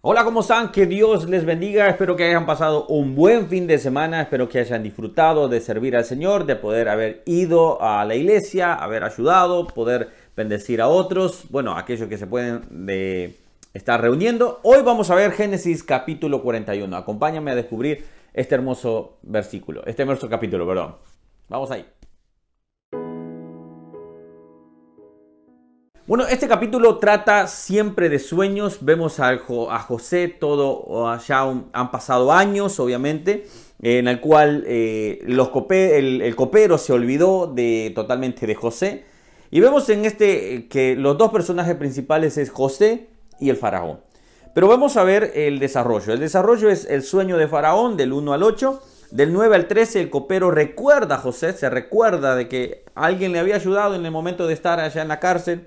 Hola, ¿cómo están? Que Dios les bendiga. Espero que hayan pasado un buen fin de semana. Espero que hayan disfrutado de servir al Señor, de poder haber ido a la iglesia, haber ayudado, poder bendecir a otros. Bueno, aquellos que se pueden de estar reuniendo. Hoy vamos a ver Génesis capítulo 41. Acompáñame a descubrir este hermoso versículo, este hermoso capítulo, perdón. Vamos ahí. Bueno, este capítulo trata siempre de sueños. Vemos a, José, todo ya han pasado años, obviamente, en el cual eh, el, copero se olvidó de, totalmente de José. Y vemos en este que los dos personajes principales es José y el faraón. Pero vamos a ver el desarrollo. El desarrollo es el sueño de faraón del 1 al 8. Del 9 al 13 el copero recuerda a José, se recuerda de que alguien le había ayudado en el momento de estar allá en la cárcel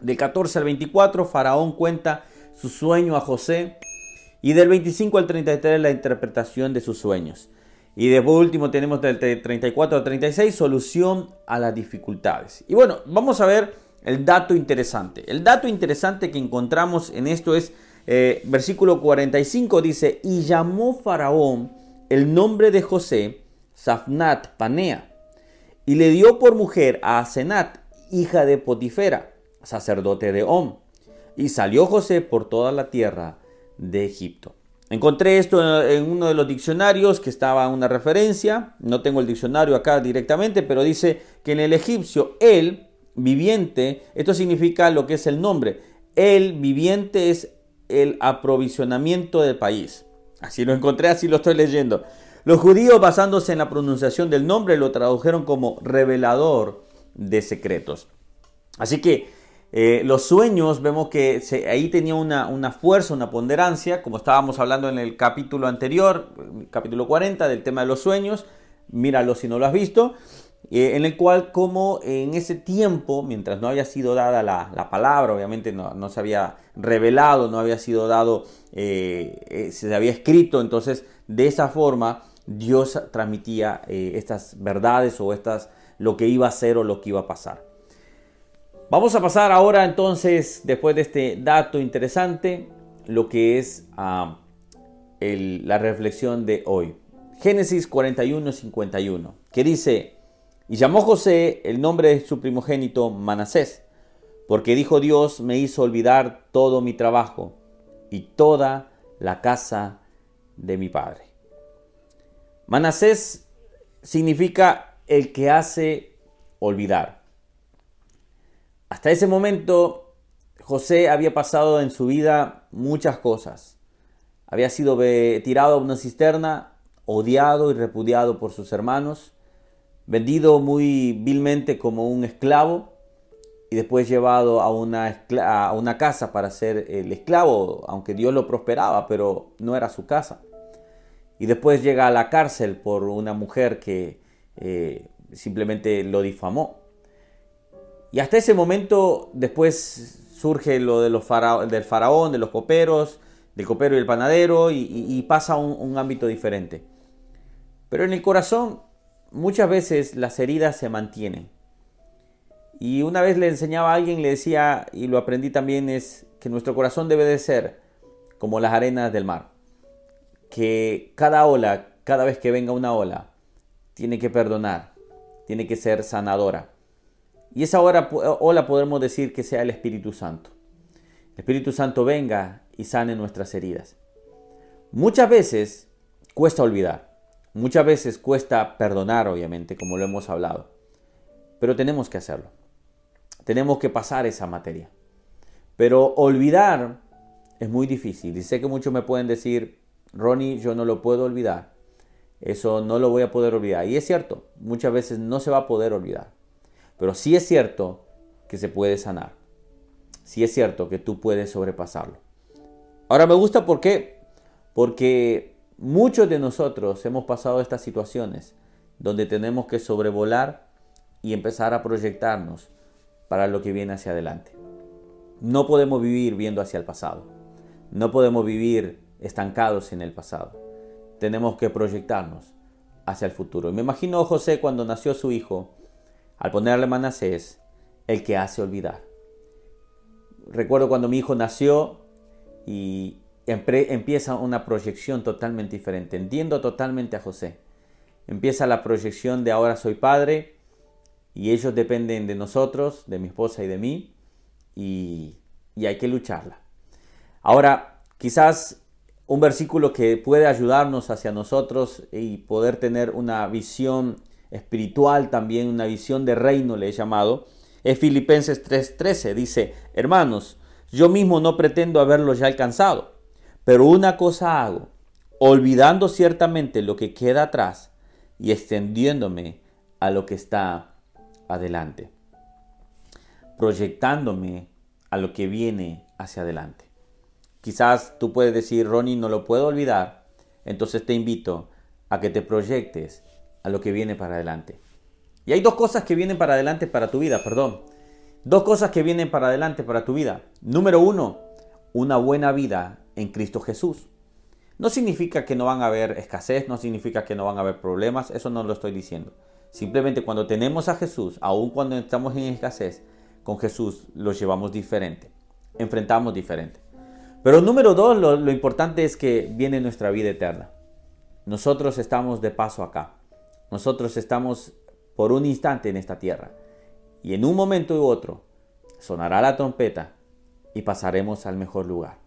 del 14 al 24, Faraón cuenta su sueño a José. Y del 25 al 33, la interpretación de sus sueños. Y de último tenemos del 34 al 36, solución a las dificultades. Y bueno, vamos a ver el dato interesante. El dato interesante que encontramos en esto es, eh, versículo 45 dice, y llamó Faraón el nombre de José, Safnat Panea, y le dio por mujer a Asenat, hija de Potifera sacerdote de Om. Y salió José por toda la tierra de Egipto. Encontré esto en uno de los diccionarios que estaba una referencia, no tengo el diccionario acá directamente, pero dice que en el egipcio el viviente, esto significa lo que es el nombre, el viviente es el aprovisionamiento del país. Así lo encontré, así lo estoy leyendo. Los judíos basándose en la pronunciación del nombre lo tradujeron como revelador de secretos. Así que eh, los sueños, vemos que ahí tenía una, fuerza, una ponderancia, como estábamos hablando en el capítulo anterior, capítulo 40, del tema de los sueños, míralo si no lo has visto, eh, en el cual como en ese tiempo, mientras no había sido dada la, palabra, obviamente no, se había revelado, no había sido dado, eh, se había escrito, entonces de esa forma Dios transmitía estas verdades o estas, lo que iba a ser o lo que iba a pasar. Vamos a pasar ahora entonces, después de este dato interesante, lo que es ah, la reflexión de hoy. Génesis 41, 51, que dice, y llamó José el nombre de su primogénito Manasés, porque dijo Dios, me hizo olvidar todo mi trabajo y toda la casa de mi padre. Manasés significa el que hace olvidar. Hasta ese momento, José había pasado en su vida muchas cosas. Había sido tirado a una cisterna, odiado y repudiado por sus hermanos, vendido muy vilmente como un esclavo y después llevado a una, casa para ser el esclavo, aunque Dios lo prosperaba, pero no era su casa. Y después llega a la cárcel por una mujer que eh, simplemente lo difamó. Y hasta ese momento después surge lo de los del faraón, de los coperos, del copero y el panadero, y, pasa a un, ámbito diferente. Pero en el corazón muchas veces las heridas se mantienen. Y una vez le enseñaba a alguien, le decía, y lo aprendí también, es que nuestro corazón debe de ser como las arenas del mar. Que cada ola, cada vez que venga una ola, tiene que perdonar, tiene que ser sanadora y esa hora, ola podemos decir que sea el Espíritu Santo. El Espíritu Santo venga y sane nuestras heridas. Muchas veces cuesta olvidar, muchas veces cuesta perdonar, obviamente, como lo hemos hablado, pero tenemos que hacerlo. Tenemos que pasar esa materia. Pero olvidar es muy difícil y sé que muchos me pueden decir, Ronnie, yo no lo puedo olvidar. Eso no lo voy a poder olvidar. Y es cierto, muchas veces no se va a poder olvidar. Pero sí es cierto que se puede sanar. Sí es cierto que tú puedes sobrepasarlo. Ahora me gusta por qué. Porque muchos de nosotros hemos pasado estas situaciones donde tenemos que sobrevolar y empezar a proyectarnos para lo que viene hacia adelante. No podemos vivir viendo hacia el pasado. No podemos vivir estancados en el pasado. Tenemos que proyectarnos hacia el futuro. Y me imagino José cuando nació su hijo al ponerle Manasés, el que hace olvidar. Recuerdo cuando mi hijo nació y, empieza una proyección totalmente diferente. Entiendo totalmente a José. Empieza la proyección de ahora soy padre y ellos dependen de nosotros, de mi esposa y de mí, y, y hay que lucharla. Ahora, quizás un versículo que puede ayudarnos hacia nosotros y poder tener una visión espiritual también, una visión de reino, le he llamado, es Filipenses 3:13. Dice, hermanos, yo mismo no pretendo haberlo ya alcanzado, pero una cosa hago, olvidando ciertamente lo que queda atrás y extendiéndome a lo que está adelante, proyectándome a lo que viene hacia adelante. Quizás tú puedes decir, Ronnie, no lo puedo olvidar. Entonces te invito a que te proyectes a lo que viene para adelante. Y hay dos cosas que vienen para adelante para tu vida, perdón. Dos cosas que vienen para adelante para tu vida. Número uno, una buena vida en Cristo Jesús. No significa que no van a haber escasez, no significa que no van a haber problemas, eso no lo estoy diciendo. Simplemente cuando tenemos a Jesús, aun cuando estamos en escasez, con Jesús lo llevamos diferente, enfrentamos diferente. Pero número dos, lo, importante es que viene nuestra vida eterna. Nosotros estamos de paso acá. Nosotros estamos por un instante en esta tierra. Y en un momento u otro sonará la trompeta y pasaremos al mejor lugar.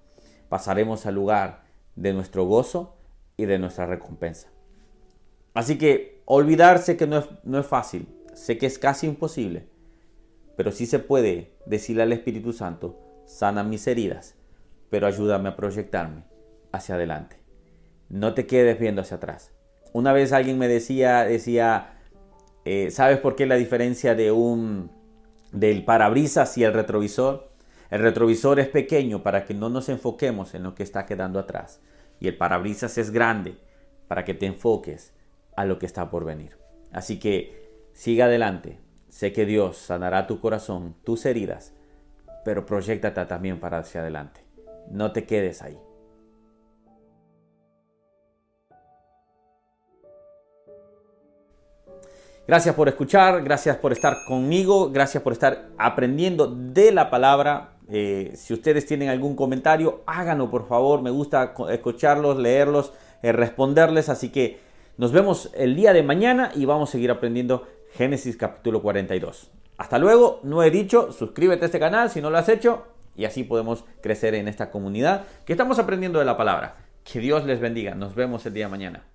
Pasaremos al lugar de nuestro gozo y de nuestra recompensa. Así que olvidarse que no es, no es fácil, sé que es casi imposible, pero sí se puede decirle al Espíritu Santo, sana mis heridas pero ayúdame a proyectarme hacia adelante. No te quedes viendo hacia atrás. Una vez alguien me decía, decía, eh, ¿sabes por qué la diferencia de un del parabrisas y el retrovisor? El retrovisor es pequeño para que no nos enfoquemos en lo que está quedando atrás. Y el parabrisas es grande para que te enfoques a lo que está por venir. Así que siga adelante. Sé que Dios sanará tu corazón, tus heridas, pero proyectate también para hacia adelante. No te quedes ahí. Gracias por escuchar, gracias por estar conmigo, gracias por estar aprendiendo de la palabra. Eh, si ustedes tienen algún comentario, háganlo por favor. Me gusta escucharlos, leerlos, eh, responderles. Así que nos vemos el día de mañana y vamos a seguir aprendiendo Génesis capítulo 42. Hasta luego, no he dicho, suscríbete a este canal si no lo has hecho y así podemos crecer en esta comunidad que estamos aprendiendo de la palabra. Que Dios les bendiga. Nos vemos el día de mañana.